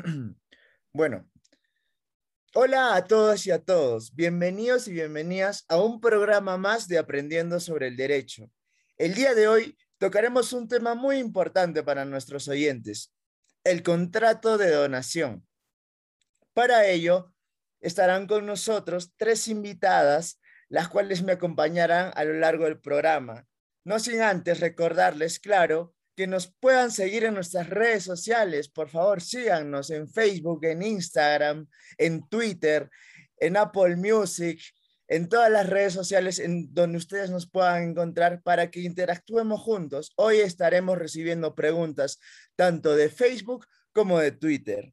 bueno, hola a todas y a todos. Bienvenidos y bienvenidas a un programa más de Aprendiendo sobre el Derecho. El día de hoy tocaremos un tema muy importante para nuestros oyentes, el contrato de donación. Para ello, estarán con nosotros tres invitadas, las cuales me acompañarán a lo largo del programa. No sin antes recordarles, claro, que nos puedan seguir en nuestras redes sociales. Por favor, síganos en Facebook, en Instagram, en Twitter, en Apple Music, en todas las redes sociales en donde ustedes nos puedan encontrar para que interactuemos juntos. Hoy estaremos recibiendo preguntas tanto de Facebook como de Twitter.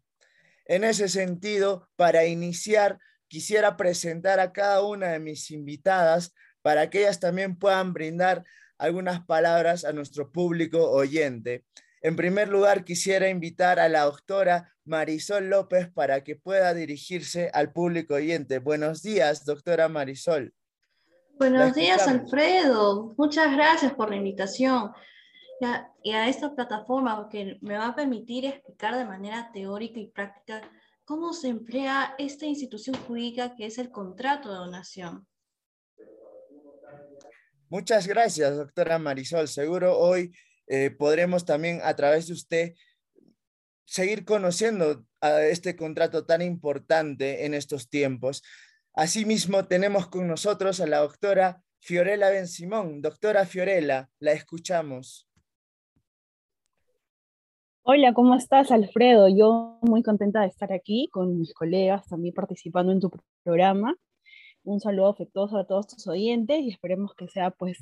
En ese sentido, para iniciar, quisiera presentar a cada una de mis invitadas para que ellas también puedan brindar algunas palabras a nuestro público oyente. En primer lugar, quisiera invitar a la doctora Marisol López para que pueda dirigirse al público oyente. Buenos días, doctora Marisol. Buenos días, Alfredo. Muchas gracias por la invitación y a esta plataforma que me va a permitir explicar de manera teórica y práctica cómo se emplea esta institución jurídica que es el contrato de donación. Muchas gracias, doctora Marisol. Seguro hoy eh, podremos también a través de usted seguir conociendo a este contrato tan importante en estos tiempos. Asimismo, tenemos con nosotros a la doctora Fiorella Ben Simón. Doctora Fiorella, la escuchamos. Hola, ¿cómo estás, Alfredo? Yo muy contenta de estar aquí con mis colegas también participando en tu programa un saludo afectuoso a todos tus oyentes y esperemos que sea pues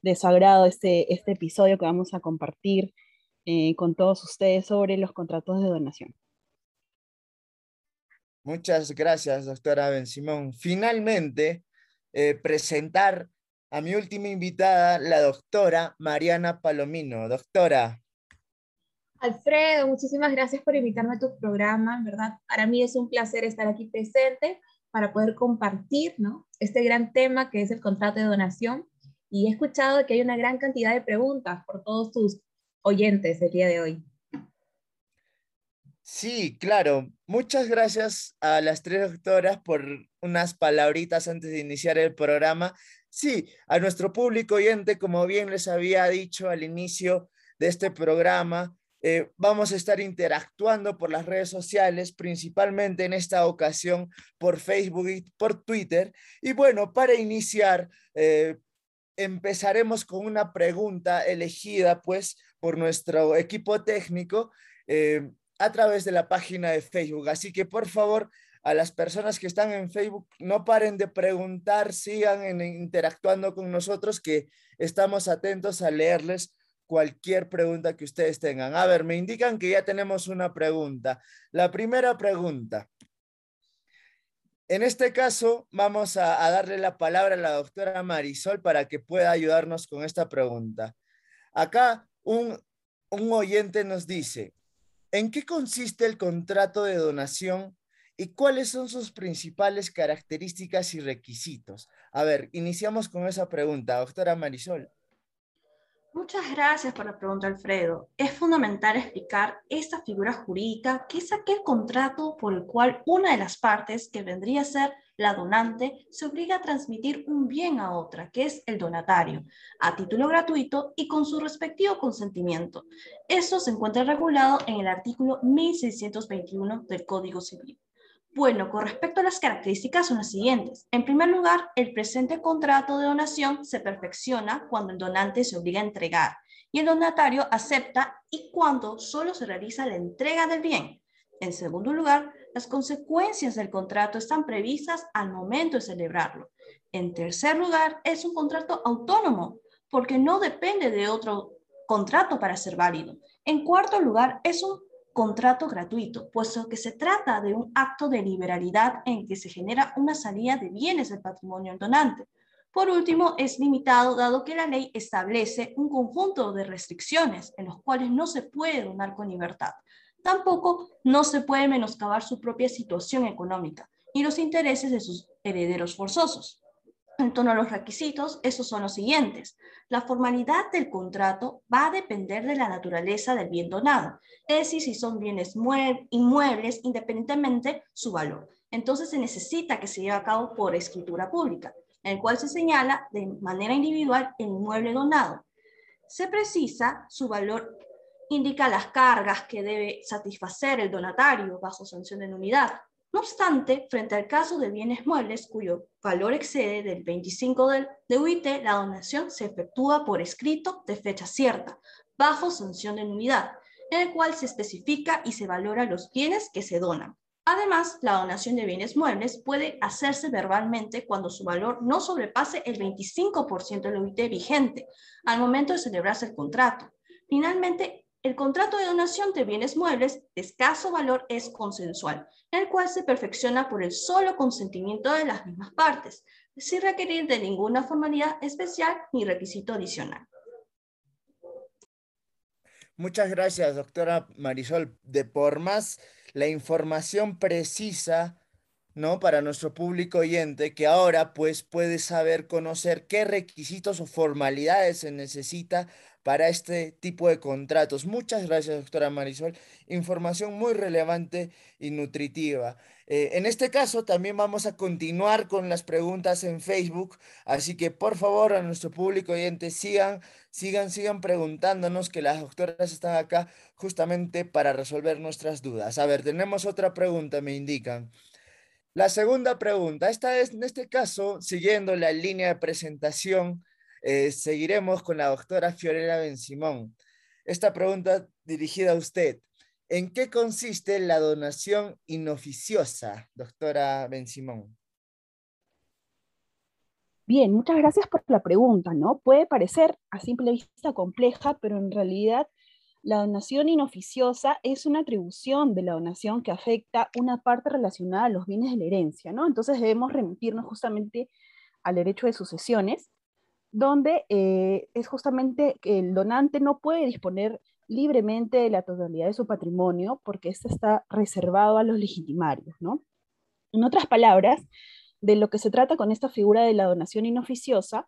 de su agrado este, este episodio que vamos a compartir eh, con todos ustedes sobre los contratos de donación. Muchas gracias, doctora Ben Simón. Finalmente, eh, presentar a mi última invitada, la doctora Mariana Palomino. Doctora. Alfredo, muchísimas gracias por invitarme a tu programa, ¿verdad? Para mí es un placer estar aquí presente para poder compartir ¿no? este gran tema que es el contrato de donación. Y he escuchado que hay una gran cantidad de preguntas por todos tus oyentes el día de hoy. Sí, claro. Muchas gracias a las tres doctoras por unas palabritas antes de iniciar el programa. Sí, a nuestro público oyente, como bien les había dicho al inicio de este programa, eh, vamos a estar interactuando por las redes sociales, principalmente en esta ocasión por Facebook y por Twitter. Y bueno, para iniciar, eh, empezaremos con una pregunta elegida pues por nuestro equipo técnico eh, a través de la página de Facebook. Así que por favor, a las personas que están en Facebook, no paren de preguntar, sigan interactuando con nosotros, que estamos atentos a leerles cualquier pregunta que ustedes tengan. A ver, me indican que ya tenemos una pregunta. La primera pregunta. En este caso, vamos a, darle la palabra a la doctora Marisol para que pueda ayudarnos con esta pregunta. Acá un, un oyente nos dice, ¿en qué consiste el contrato de donación y cuáles son sus principales características y requisitos? A ver, iniciamos con esa pregunta, doctora Marisol. Muchas gracias por la pregunta, Alfredo. Es fundamental explicar esta figura jurídica que es aquel contrato por el cual una de las partes, que vendría a ser la donante, se obliga a transmitir un bien a otra, que es el donatario, a título gratuito y con su respectivo consentimiento. Esto se encuentra regulado en el artículo 1621 del Código Civil. Bueno, con respecto a las características son las siguientes. En primer lugar, el presente contrato de donación se perfecciona cuando el donante se obliga a entregar y el donatario acepta y cuando solo se realiza la entrega del bien. En segundo lugar, las consecuencias del contrato están previstas al momento de celebrarlo. En tercer lugar, es un contrato autónomo porque no depende de otro contrato para ser válido. En cuarto lugar, es un contrato gratuito, puesto que se trata de un acto de liberalidad en que se genera una salida de bienes del patrimonio donante. Por último, es limitado dado que la ley establece un conjunto de restricciones en los cuales no se puede donar con libertad. Tampoco no se puede menoscabar su propia situación económica y los intereses de sus herederos forzosos. En torno a los requisitos, esos son los siguientes. La formalidad del contrato va a depender de la naturaleza del bien donado, es decir, si son bienes inmuebles, independientemente su valor. Entonces se necesita que se lleve a cabo por escritura pública, en el cual se señala de manera individual el inmueble donado. Se precisa su valor, indica las cargas que debe satisfacer el donatario bajo sanción de nulidad, no obstante, frente al caso de bienes muebles cuyo valor excede del 25 de UIT, la donación se efectúa por escrito de fecha cierta, bajo sanción de nulidad, en el cual se especifica y se valora los bienes que se donan. Además, la donación de bienes muebles puede hacerse verbalmente cuando su valor no sobrepase el 25% del UIT vigente al momento de celebrarse el contrato. Finalmente, el contrato de donación de bienes muebles de escaso valor es consensual, el cual se perfecciona por el solo consentimiento de las mismas partes, sin requerir de ninguna formalidad especial ni requisito adicional. Muchas gracias, doctora Marisol, de por más la información precisa ¿no? Para nuestro público oyente que ahora pues puede saber conocer qué requisitos o formalidades se necesita para este tipo de contratos. Muchas gracias, doctora Marisol. Información muy relevante y nutritiva. Eh, en este caso, también vamos a continuar con las preguntas en Facebook, así que por favor a nuestro público oyente sigan, sigan, sigan preguntándonos que las doctoras están acá justamente para resolver nuestras dudas. A ver, tenemos otra pregunta, me indican. La segunda pregunta, esta es, en este caso, siguiendo la línea de presentación, eh, seguiremos con la doctora Fiorella Simón. Esta pregunta dirigida a usted. ¿En qué consiste la donación inoficiosa, doctora Simón? Bien, muchas gracias por la pregunta, ¿no? Puede parecer a simple vista compleja, pero en realidad la donación inoficiosa es una atribución de la donación que afecta una parte relacionada a los bienes de la herencia, ¿no? Entonces debemos remitirnos justamente al derecho de sucesiones, donde eh, es justamente que el donante no puede disponer libremente de la totalidad de su patrimonio porque esto está reservado a los legitimarios, ¿no? En otras palabras, de lo que se trata con esta figura de la donación inoficiosa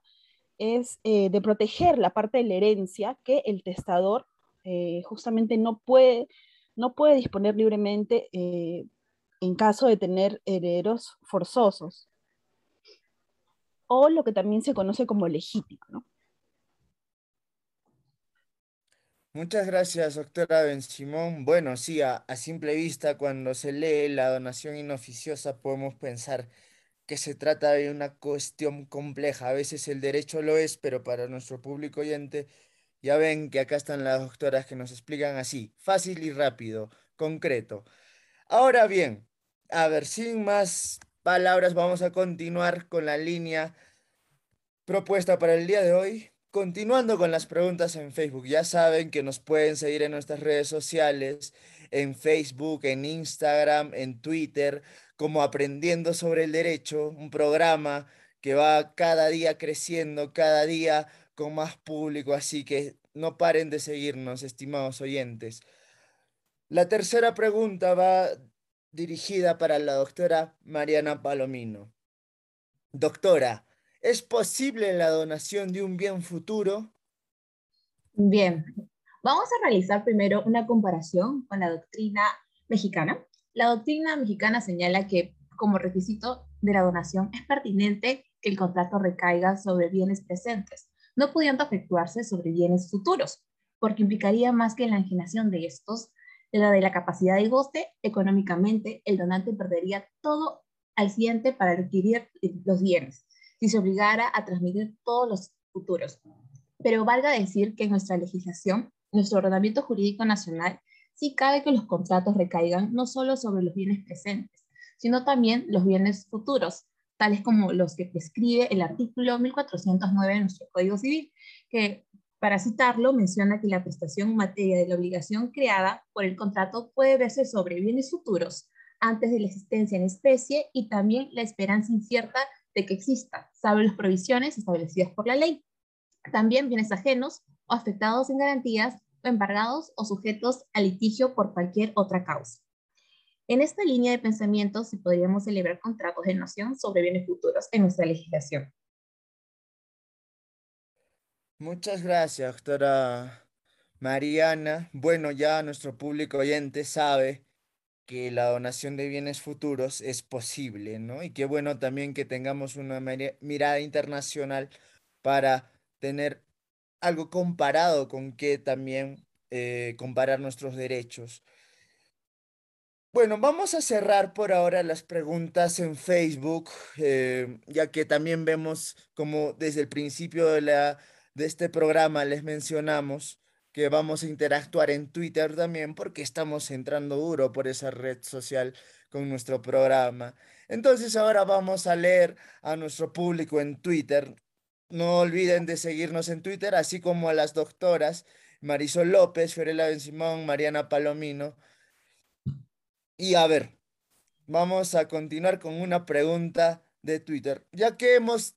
es eh, de proteger la parte de la herencia que el testador eh, justamente no puede, no puede disponer libremente en caso de tener herederos forzosos, o lo que también se conoce como legítimo. Muchas gracias, doctora Ben Simón. Bueno, sí, a, simple vista, cuando se lee la donación inoficiosa, podemos pensar que se trata de una cuestión compleja. A veces el derecho lo es, pero para nuestro público oyente ya ven que acá están las doctoras que nos explican así, fácil y rápido, concreto. Ahora bien, a ver, sin más palabras, vamos a continuar con la línea propuesta para el día de hoy. Continuando con las preguntas en Facebook, ya saben que nos pueden seguir en nuestras redes sociales, en Facebook, en Instagram, en Twitter, como Aprendiendo sobre el Derecho, un programa que va cada día creciendo, cada día con más público, así que no paren de seguirnos, estimados oyentes. La tercera pregunta va dirigida para la doctora Mariana Palomino. Doctora, ¿es posible la donación de un bien futuro? Bien, vamos a realizar primero una comparación con la doctrina mexicana. La doctrina mexicana señala que como requisito de la donación es pertinente que el contrato recaiga sobre bienes presentes, no pudiendo efectuarse sobre bienes futuros, porque implicaría más que la enajenación de estos, la de la capacidad de goce, económicamente el donante perdería todo al siguiente para adquirir los bienes, si se obligara a transmitir todos los futuros. Pero valga decir que en nuestra legislación, nuestro ordenamiento jurídico nacional, sí cabe que los contratos recaigan no solo sobre los bienes presentes, sino también los bienes futuros, tales como los que prescribe el artículo 1409 de nuestro Código Civil, que para citarlo menciona que la prestación en materia de la obligación creada por el contrato puede verse sobre bienes futuros antes de la existencia en especie y también la esperanza incierta de que exista, salvo las provisiones establecidas por la ley. También bienes ajenos o afectados en garantías o embargados o sujetos a litigio por cualquier otra causa. En esta línea de pensamiento, si podríamos celebrar contratos de noción sobre bienes futuros en nuestra legislación. Muchas gracias, doctora Mariana. Bueno, ya nuestro público oyente sabe que la donación de bienes futuros es posible, ¿no? Y qué bueno también que tengamos una mirada internacional para tener algo comparado con que también eh, comparar nuestros derechos. Bueno, vamos a cerrar por ahora las preguntas en Facebook, eh, ya que también vemos como desde el principio de, la, de este programa les mencionamos que vamos a interactuar en Twitter también porque estamos entrando duro por esa red social con nuestro programa. Entonces ahora vamos a leer a nuestro público en Twitter. No olviden de seguirnos en Twitter, así como a las doctoras Marisol López, Fiorella Ben Simón, Mariana Palomino y a ver, vamos a continuar con una pregunta de Twitter. Ya que hemos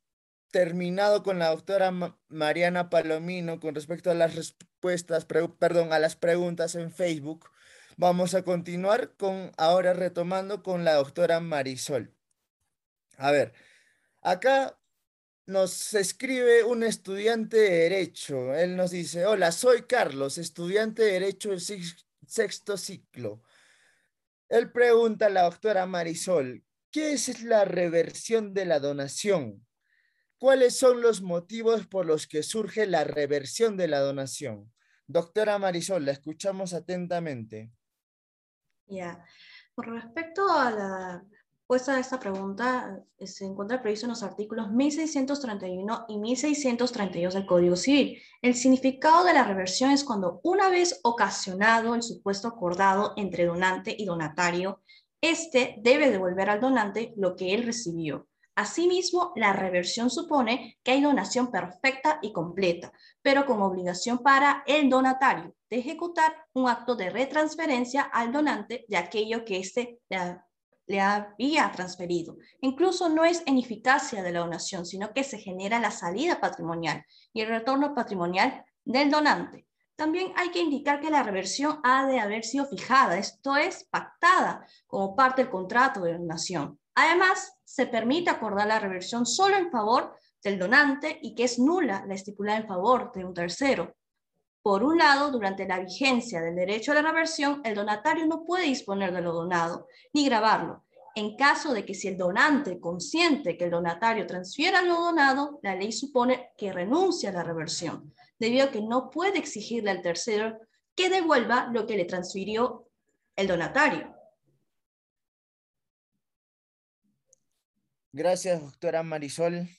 terminado con la doctora Mariana Palomino con respecto a las respuestas, perdón, a las preguntas en Facebook, vamos a continuar con, ahora retomando con la doctora Marisol. A ver, acá nos escribe un estudiante de Derecho. Él nos dice, hola, soy Carlos, estudiante de Derecho del sexto ciclo. Él pregunta a la doctora Marisol, ¿qué es la reversión de la donación? ¿Cuáles son los motivos por los que surge la reversión de la donación? Doctora Marisol, la escuchamos atentamente. Ya, por respecto a la respuesta a esta pregunta, eh, se encuentra previsto en los artículos 1631 y 1632 del Código Civil. El significado de la reversión es cuando una vez ocasionado el supuesto acordado entre donante y donatario, este debe devolver al donante lo que él recibió. Asimismo, la reversión supone que hay donación perfecta y completa, pero con obligación para el donatario de ejecutar un acto de retransferencia al donante de aquello que éste le había transferido. Incluso no es en eficacia de la donación, sino que se genera la salida patrimonial y el retorno patrimonial del donante. También hay que indicar que la reversión ha de haber sido fijada, esto es, pactada como parte del contrato de donación. Además, se permite acordar la reversión solo en favor del donante y que es nula la estipulada en favor de un tercero. Por un lado, durante la vigencia del derecho a la reversión, el donatario no puede disponer de lo donado ni grabarlo. En caso de que si el donante consiente que el donatario transfiera lo donado, la ley supone que renuncia a la reversión, debido a que no puede exigirle al tercero que devuelva lo que le transfirió el donatario. Gracias, doctora Marisol.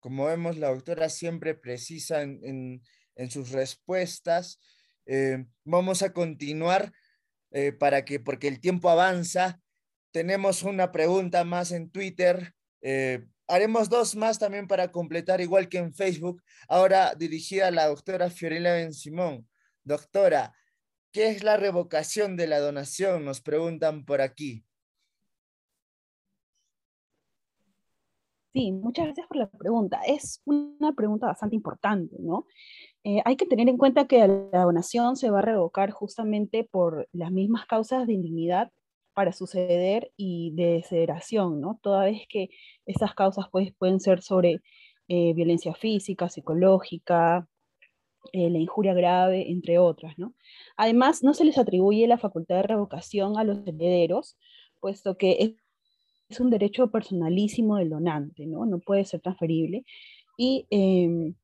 Como vemos, la doctora siempre precisa en en sus respuestas. Eh, vamos a continuar eh, para que, porque el tiempo avanza. Tenemos una pregunta más en Twitter. Eh, haremos dos más también para completar, igual que en Facebook. Ahora dirigida a la doctora Fiorella Ben Simón. Doctora, ¿qué es la revocación de la donación? Nos preguntan por aquí. Sí, muchas gracias por la pregunta. Es una pregunta bastante importante, ¿no? Eh, hay que tener en cuenta que la donación se va a revocar justamente por las mismas causas de indignidad para suceder y de desfederación, ¿no? Toda vez que esas causas pues, pueden ser sobre eh, violencia física, psicológica, eh, la injuria grave, entre otras, ¿no? Además, no se les atribuye la facultad de revocación a los herederos, puesto que es, un derecho personalísimo del donante, ¿no? No puede ser transferible. Y em,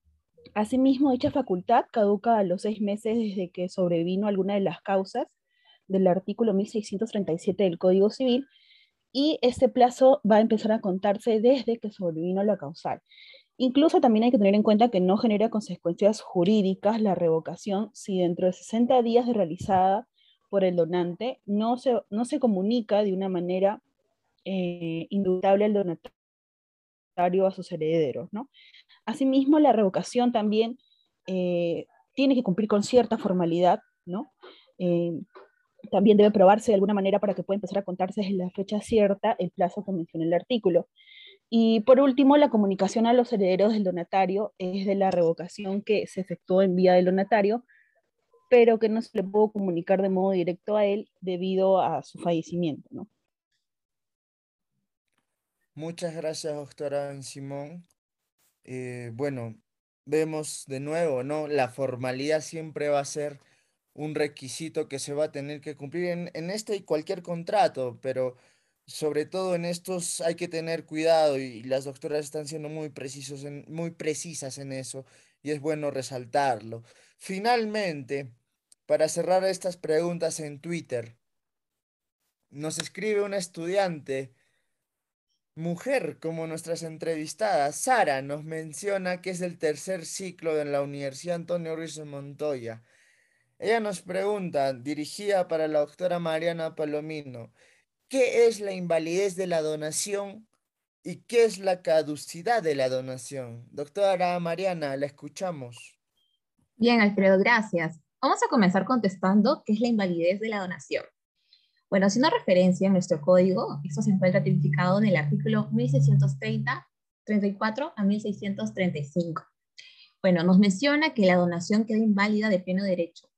Asimismo, dicha facultad caduca a los seis meses desde que sobrevino alguna de las causas del artículo 1637 del Código Civil y este plazo va a empezar a contarse desde que sobrevino la causal. Incluso también hay que tener en cuenta que no genera consecuencias jurídicas la revocación si dentro de 60 días de realizada por el donante no se, no se comunica de una manera eh, indudable al donatario a sus herederos, ¿no? Asimismo, la revocación también eh, tiene que cumplir con cierta formalidad, ¿no? Eh, también debe probarse de alguna manera para que pueda empezar a contarse desde la fecha cierta el plazo que menciona el artículo. Y por último, la comunicación a los herederos del donatario es de la revocación que se efectuó en vía del donatario, pero que no se le pudo comunicar de modo directo a él debido a su fallecimiento. ¿no? Muchas gracias, doctora Simón. Eh, bueno, vemos de nuevo, ¿no? La formalidad siempre va a ser un requisito que se va a tener que cumplir en, este y cualquier contrato, pero sobre todo en estos hay que tener cuidado y, las doctoras están siendo muy, precisos muy precisas en eso y es bueno resaltarlo. Finalmente, para cerrar estas preguntas en Twitter, nos escribe una estudiante mujer como nuestras entrevistadas. Sara nos menciona que es el tercer ciclo de la Universidad Antonio Ruiz Montoya. Ella nos pregunta, dirigida para la doctora Mariana Palomino, ¿qué es la invalidez de la donación y qué es la caducidad de la donación? Doctora Mariana, la escuchamos. Bien, Alfredo, gracias. Vamos a comenzar contestando qué es la invalidez de la donación. Bueno, haciendo referencia en nuestro código, esto se encuentra tipificado en el artículo 1630, 34 a 1635. Bueno, nos menciona que la donación queda inválida de pleno derecho,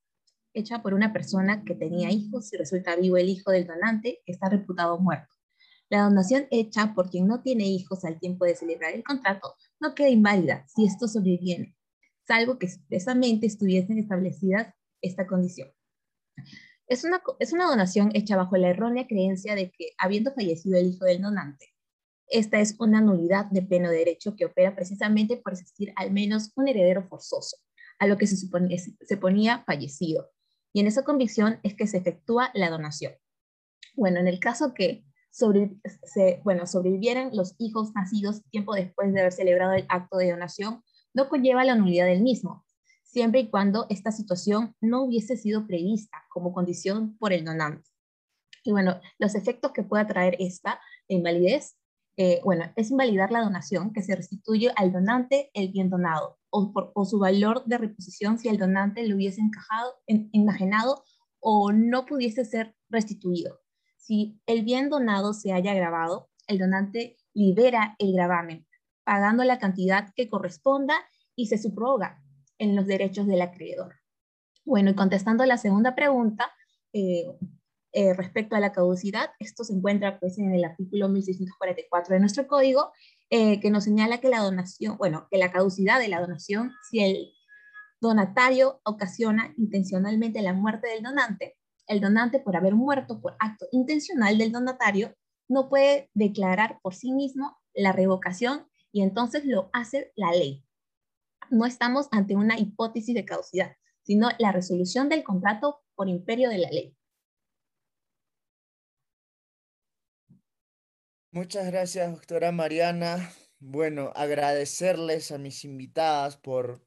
hecha por una persona que tenía hijos y resulta vivo el hijo del donante, está reputado muerto. La donación hecha por quien no tiene hijos al tiempo de celebrar el contrato no queda inválida si esto sobreviene, salvo que expresamente estuviesen establecidas esta condición. Es una, es una donación hecha bajo la errónea creencia de que, habiendo fallecido el hijo del donante, esta es una nulidad de pleno derecho que opera precisamente por existir al menos un heredero forzoso, a lo que se, suponía, se ponía fallecido. Y en esa convicción es que se efectúa la donación. Bueno, en el caso que sobre, bueno, sobrevivieran los hijos nacidos tiempo después de haber celebrado el acto de donación, no conlleva la nulidad del mismo, siempre y cuando esta situación no hubiese sido prevista como condición por el donante. Y bueno, los efectos que pueda traer esta invalidez, eh, bueno, es invalidar la donación que se restituye al donante el bien donado o, por, su valor de reposición si el donante lo hubiese encajado, enajenado o no pudiese ser restituido. Si el bien donado se haya agravado, el donante libera el gravamen, pagando la cantidad que corresponda y se subroga en los derechos del acreedor. Bueno, y contestando la segunda pregunta, eh, eh, respecto a la caducidad, esto se encuentra pues en el artículo 1644 de nuestro código, eh, que nos señala que la donación, bueno, que la caducidad de la donación, si el donatario ocasiona intencionalmente la muerte del donante, el donante por haber muerto por acto intencional del donatario no puede declarar por sí mismo la revocación y entonces lo hace la ley no estamos ante una hipótesis de caducidad, sino la resolución del contrato por imperio de la ley. Muchas gracias, doctora Mariana. Bueno, agradecerles a mis invitadas por,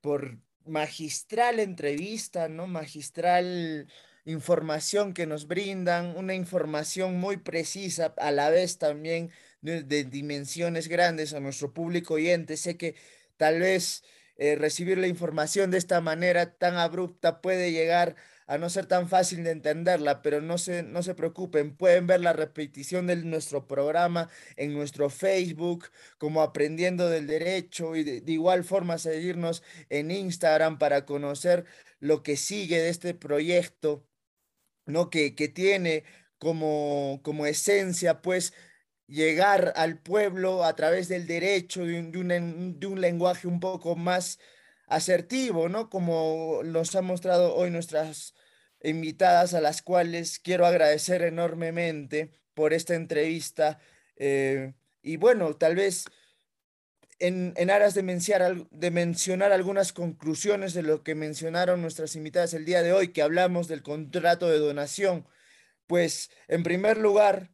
por magistral entrevista, ¿no? Magistral información que nos brindan, una información muy precisa, a la vez también de, de dimensiones grandes a nuestro público oyente. Sé que Tal vez eh, recibir la información de esta manera tan abrupta puede llegar a no ser tan fácil de entenderla, pero no se, no se preocupen, pueden ver la repetición de nuestro programa en nuestro Facebook como Aprendiendo del Derecho y de, igual forma seguirnos en Instagram para conocer lo que sigue de este proyecto, ¿no? Que, que tiene como, como esencia, pues, llegar al pueblo a través del derecho, de un, lenguaje un poco más asertivo, ¿no? Como nos han mostrado hoy nuestras invitadas, a las cuales quiero agradecer enormemente por esta entrevista. Eh, y bueno, tal vez en, aras de de mencionar algunas conclusiones de lo que mencionaron nuestras invitadas el día de hoy, que hablamos del contrato de donación, pues en primer lugar,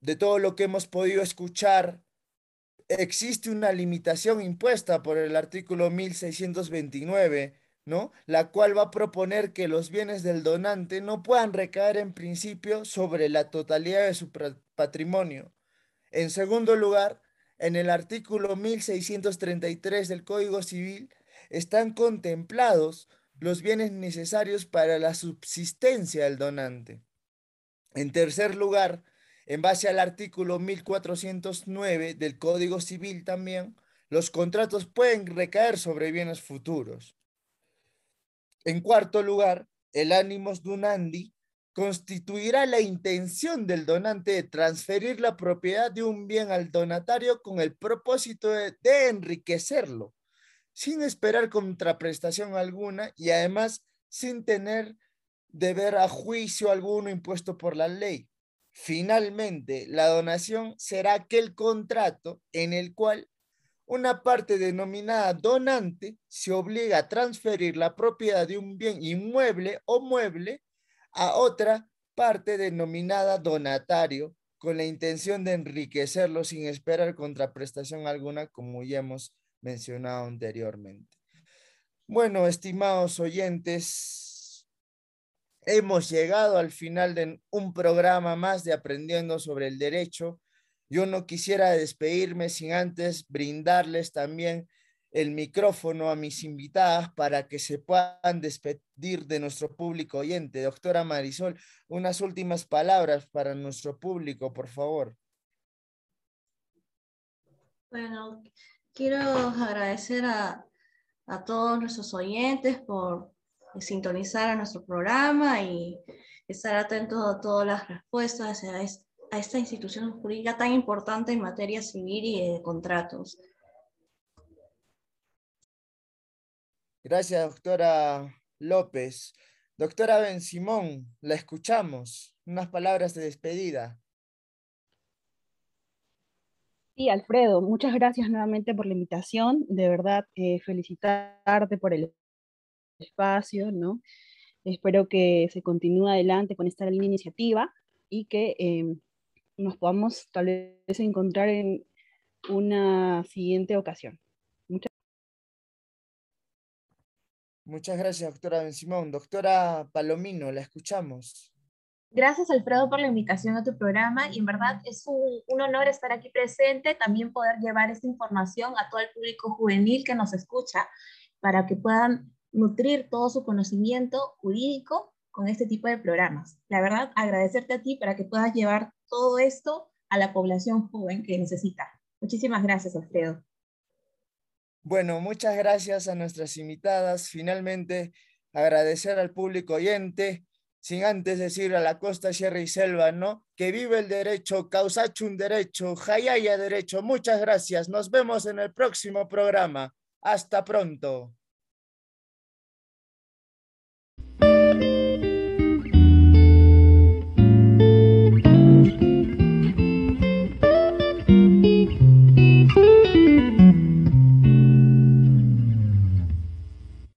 de todo lo que hemos podido escuchar, existe una limitación impuesta por el artículo 1629, ¿no? La cual va a proponer que los bienes del donante no puedan recaer en principio sobre la totalidad de su patrimonio. En segundo lugar, en el artículo 1633 del Código Civil están contemplados los bienes necesarios para la subsistencia del donante. En tercer lugar, en base al artículo 1409 del Código Civil también, los contratos pueden recaer sobre bienes futuros. En cuarto lugar, el ánimos donandi constituirá la intención del donante de transferir la propiedad de un bien al donatario con el propósito de, enriquecerlo, sin esperar contraprestación alguna y además sin tener deber a juicio alguno impuesto por la ley. Finalmente, la donación será aquel contrato en el cual una parte denominada donante se obliga a transferir la propiedad de un bien inmueble o mueble a otra parte denominada donatario con la intención de enriquecerlo sin esperar contraprestación alguna, como ya hemos mencionado anteriormente. Bueno, estimados oyentes, hemos llegado al final de un programa más de Aprendiendo sobre el Derecho. Yo no quisiera despedirme sin antes brindarles también el micrófono a mis invitadas para que se puedan despedir de nuestro público oyente. Doctora Marisol, unas últimas palabras para nuestro público, por favor. Bueno, quiero agradecer a, todos nuestros oyentes por sintonizar a nuestro programa y estar atentos a todas las respuestas a, a esta institución jurídica tan importante en materia civil y de contratos. Gracias, doctora López. Doctora Ben Simón, la escuchamos. Unas palabras de despedida. Sí, Alfredo, muchas gracias nuevamente por la invitación. De verdad, eh, felicitarte por el espacio, ¿no? Espero que se continúe adelante con esta línea iniciativa y que em, nos podamos tal vez encontrar en una siguiente ocasión. Muchas gracias, doctora Ben Simón. Doctora Palomino, la escuchamos. Gracias, Alfredo, por la invitación a tu programa y en verdad es un, un, honor estar aquí presente, también poder llevar esta información a todo el público juvenil que nos escucha para que puedan nutrir todo su conocimiento jurídico con este tipo de programas. La verdad, agradecerte a ti para que puedas llevar todo esto a la población joven que necesita. Muchísimas gracias, Alfredo. Bueno, muchas gracias a nuestras invitadas. Finalmente, agradecer al público oyente, sin antes decir a la costa, sierra y selva, ¿no? Que vive el derecho, causacho un derecho, jayaya derecho. Muchas gracias. Nos vemos en el próximo programa. Hasta pronto.